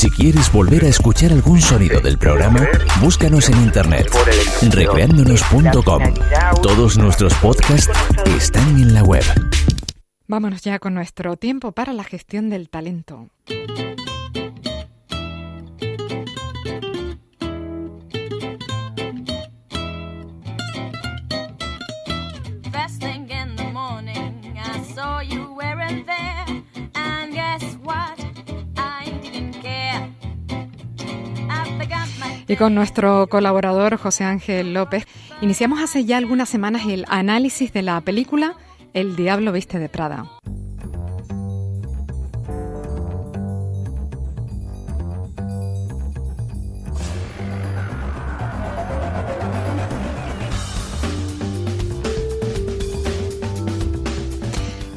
Si quieres volver a escuchar algún sonido del programa, búscanos en internet, recreándonos.com. Todos nuestros podcasts están en la web. Vámonos ya con nuestro tiempo para la gestión del talento. Y con nuestro colaborador José Ángel López, iniciamos hace ya algunas semanas el análisis de la película El Diablo Viste de Prada.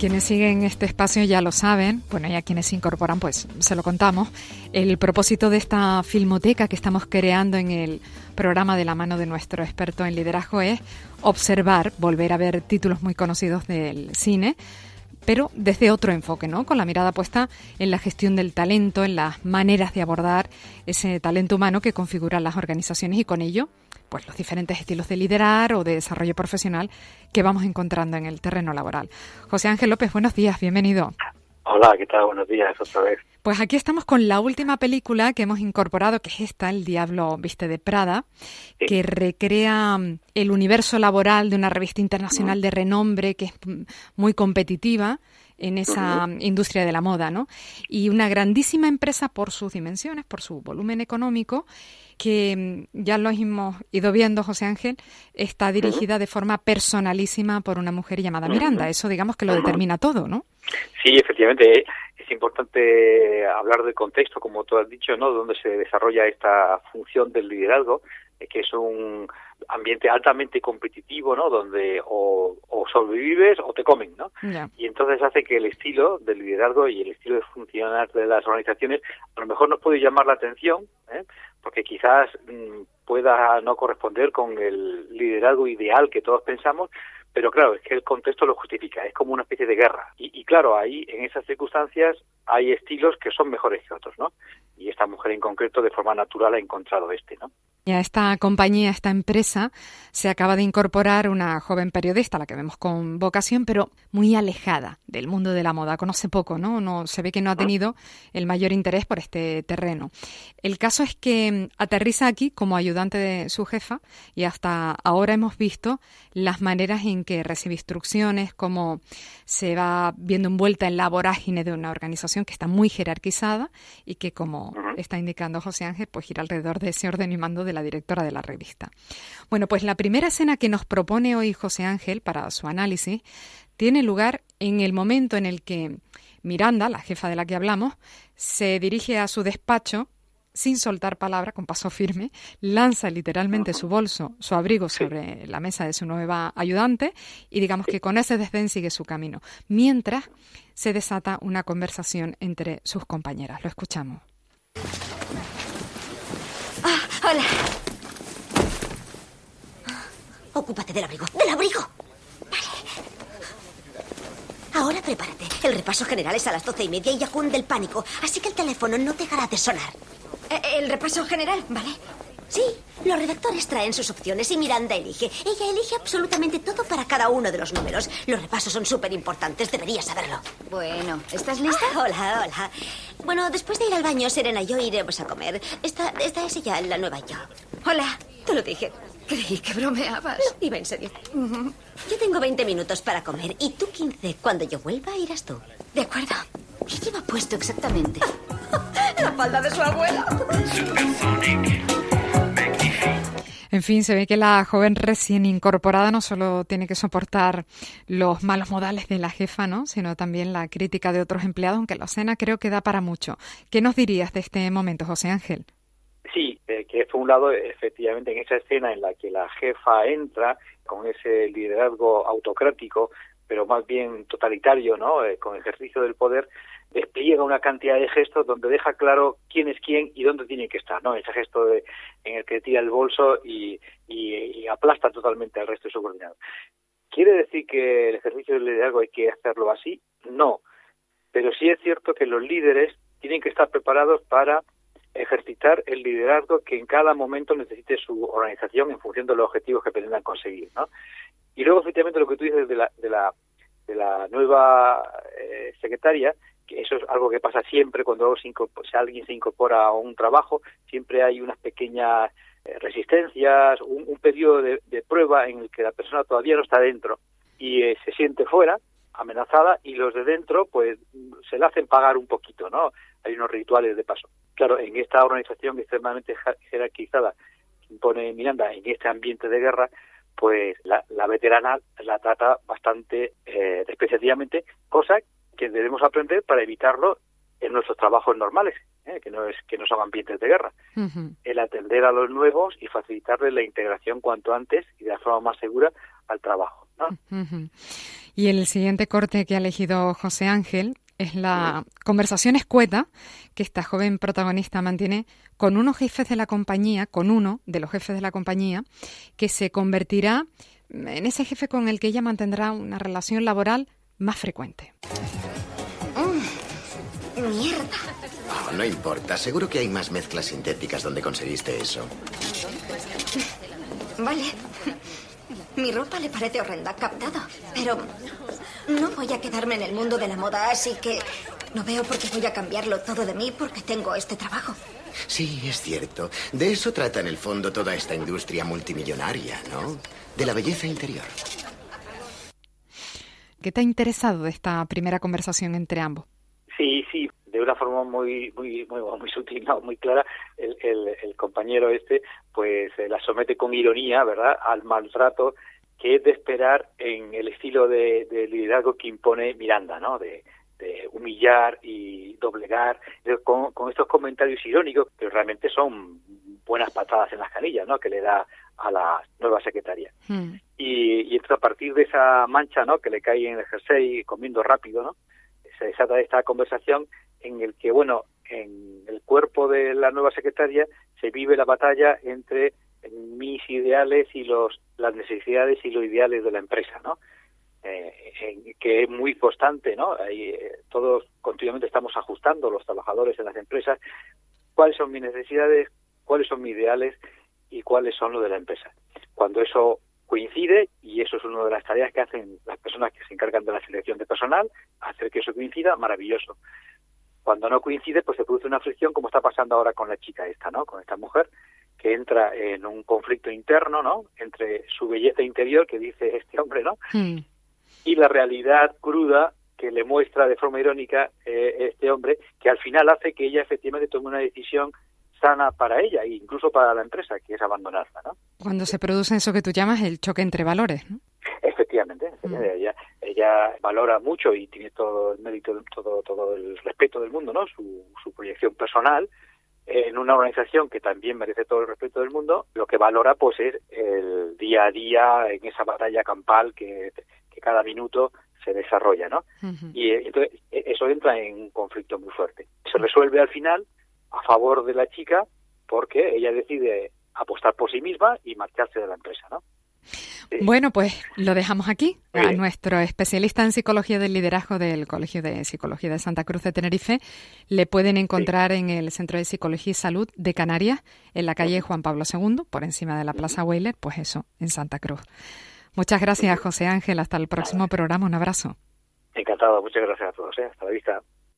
Quienes siguen este espacio ya lo saben, bueno, y a quienes se incorporan, pues se lo contamos. El propósito de esta filmoteca que estamos creando en el programa de la mano de nuestro experto en liderazgo es observar, volver a ver títulos muy conocidos del cine, pero desde otro enfoque, ¿no? Con la mirada puesta en la gestión del talento, en las maneras de abordar ese talento humano que configuran las organizaciones y con ello pues los diferentes estilos de liderar o de desarrollo profesional que vamos encontrando en el terreno laboral. José Ángel López, buenos días, bienvenido. Hola, ¿qué tal? Buenos días otra vez. Pues aquí estamos con la última película que hemos incorporado, que es esta, El Diablo Viste de Prada, que recrea mm, el universo laboral de una revista internacional de renombre que es mm, muy competitiva en esa industria de la moda, ¿no? Y una grandísima empresa por sus dimensiones, por su volumen económico, que mm, ya lo hemos ido viendo, José Ángel, está dirigida de forma personalísima por una mujer llamada Miranda. Eso, digamos, que lo determina todo, ¿no? Sí, efectivamente. Es importante hablar del contexto, como tú has dicho, ¿no? Donde se desarrolla esta función del liderazgo, que es un ambiente altamente competitivo, ¿no? Donde o, sobrevives o te comen, ¿no? Y entonces hace que el estilo del liderazgo y el estilo de funcionar de las organizaciones a lo mejor nos puede llamar la atención, ¿eh? porque quizás mm, pueda no corresponder con el liderazgo ideal que todos pensamos, pero claro, es que el contexto lo justifica, es como una especie de guerra. Y, y, claro, ahí en esas circunstancias hay estilos que son mejores que otros, ¿no? Y esta mujer en concreto de forma natural ha encontrado este, ¿no? a esta compañía, a esta empresa, se acaba de incorporar una joven periodista, la que vemos con vocación, pero muy alejada del mundo de la moda. Conoce poco, ¿no? no se ve que no ha tenido el mayor interés por este terreno. El caso es que mm, aterriza aquí como ayudante de su jefa y hasta ahora hemos visto las maneras en que recibe instrucciones, cómo se va viendo envuelta en la vorágine de una organización que está muy jerarquizada y que, como está indicando José Ángel, pues gira alrededor de ese orden y mando de la directora de la revista. Bueno, pues la primera escena que nos propone hoy José Ángel para su análisis tiene lugar en el momento en el que Miranda, la jefa de la que hablamos, se dirige a su despacho sin soltar palabra, con paso firme, lanza literalmente su bolso, su abrigo sobre la mesa de su nueva ayudante y digamos que con ese desdén sigue su camino, mientras se desata una conversación entre sus compañeras. Lo escuchamos. Hola. Ocúpate del abrigo. ¡Del abrigo! Vale. Ahora prepárate. El repaso general es a las doce y media y ya cunde el pánico. Así que el teléfono no dejará de sonar. Eh, ¿El repaso general? Vale. Sí, los redactores traen sus opciones y Miranda elige. Ella elige absolutamente todo para cada uno de los números. Los repasos son súper importantes, deberías saberlo. Bueno, ¿estás lista? Ah, hola, hola. Bueno, después de ir al baño, Serena y yo iremos a comer. Esta, esta es ella, la nueva yo. Hola. Te lo dije. Creí que bromeabas. No, iba en serio. Yo tengo 20 minutos para comer y tú 15. Cuando yo vuelva, irás tú. De acuerdo. ¿Qué lleva puesto exactamente? la falda de su abuela. En fin, se ve que la joven recién incorporada no solo tiene que soportar los malos modales de la jefa, ¿no? sino también la crítica de otros empleados, aunque la escena creo que da para mucho. ¿Qué nos dirías de este momento, José Ángel? Sí, eh, que por un lado, efectivamente, en esa escena en la que la jefa entra con ese liderazgo autocrático, pero más bien totalitario, ¿no? Eh, con ejercicio del poder, despliega una cantidad de gestos donde deja claro quién es quién y dónde tiene que estar, ¿no? Ese gesto de, en el que tira el bolso y, y, aplasta totalmente al resto de subordinados. ¿Quiere decir que el ejercicio del liderazgo hay que hacerlo así? No. Pero sí es cierto que los líderes tienen que estar preparados para ejercitar el liderazgo que en cada momento necesite su organización en función de los objetivos que pretendan conseguir, ¿no? Y luego, efectivamente, lo que tú dices de la, de la, de la nueva eh, secretaria, que eso es algo que pasa siempre cuando si alguien se incorpora a un trabajo, siempre hay unas pequeñas eh, resistencias, un, un periodo de, prueba en el que la persona todavía no está dentro y eh, se siente fuera, amenazada, y los de dentro, pues, se le hacen pagar un poquito, ¿no? Hay unos rituales de paso. Claro, en esta organización extremadamente jerarquizada que impone Miranda, en este ambiente de guerra, pues la, veterana la trata bastante eh, despreciativamente, cosa que debemos aprender para evitarlo en nuestros trabajos normales, ¿eh? que no es que no son ambientes de guerra. El atender a los nuevos y facilitarles la integración cuanto antes y de la forma más segura al trabajo. Y el siguiente corte que ha elegido José Ángel es la conversación escueta que esta joven protagonista mantiene con unos jefes de la compañía, con uno de los jefes de la compañía, que se convertirá en ese jefe con el que ella mantendrá una relación laboral más frecuente. Mm, mierda. Oh, no importa, seguro que hay más mezclas sintéticas donde conseguiste eso. Vale. Mi ropa le parece horrenda, captado. Pero no voy a quedarme en el mundo de la moda, así que no veo por qué voy a cambiarlo todo de mí porque tengo este trabajo. Sí, es cierto. De eso trata en el fondo toda esta industria multimillonaria, ¿no? De la belleza interior. ¿Qué te ha interesado de esta primera conversación entre ambos? De una forma muy muy muy, muy sutil, muy clara, el, el, compañero este pues eh, la somete con ironía, ¿verdad?, al maltrato que es de esperar en el estilo de, liderazgo que impone Miranda, ¿no? De, humillar y doblegar, con, estos comentarios irónicos que realmente son buenas patadas en las canillas, ¿no? Que le da a la nueva secretaria. Hmm. Y, y entonces a partir de esa mancha, ¿no? Que le cae en el jersey comiendo rápido, ¿no? Se desata esta conversación en el que, bueno, en el cuerpo de la nueva secretaria se vive la batalla entre mis ideales y los las necesidades y los ideales de la empresa, ¿no? Eh, que es muy constante, ¿no? Ahí, eh, todos continuamente estamos ajustando los trabajadores en las empresas cuáles son mis necesidades, cuáles son mis ideales y cuáles son los de la empresa. Cuando eso coincide, y eso es una de las tareas que hacen las personas que se encargan de la selección de personal, hacer que eso coincida, maravilloso. Cuando no coincide, pues se produce una fricción como está pasando ahora con la chica esta, ¿no? Con esta mujer que entra en un conflicto interno, ¿no? Entre su belleza interior, que dice este hombre, ¿no? Hmm. Y la realidad cruda que le muestra de forma irónica eh, este hombre, que al final hace que ella efectivamente tome una decisión sana para ella e incluso para la empresa, que es abandonarla, ¿no? Cuando se produce eso que tú llamas el choque entre valores, ¿no? Efectivamente, hmm. ella, ella valora mucho y tiene todo el mérito, todo, todo el respeto del mundo, ¿no? Su, su proyección personal, en una organización que también merece todo el respeto del mundo, lo que valora pues es el día a día en esa batalla campal que, cada minuto se desarrolla, ¿no? Y eh, entonces e, eso entra en un conflicto muy fuerte. Se resuelve al final a favor de la chica porque ella decide apostar por sí misma y marcharse de la empresa, ¿no? Bueno, pues lo dejamos aquí. A nuestro especialista en psicología del liderazgo del Colegio de Psicología de Santa Cruz de Tenerife le pueden encontrar en el Centro de Psicología y Salud de Canarias, en la calle Juan Pablo II, por encima de la Plaza Weiler, pues eso, en Santa Cruz. Muchas gracias, José Ángel. Hasta el próximo programa. Un abrazo. Encantado. Muchas gracias a todos. ¿eh? Hasta la vista.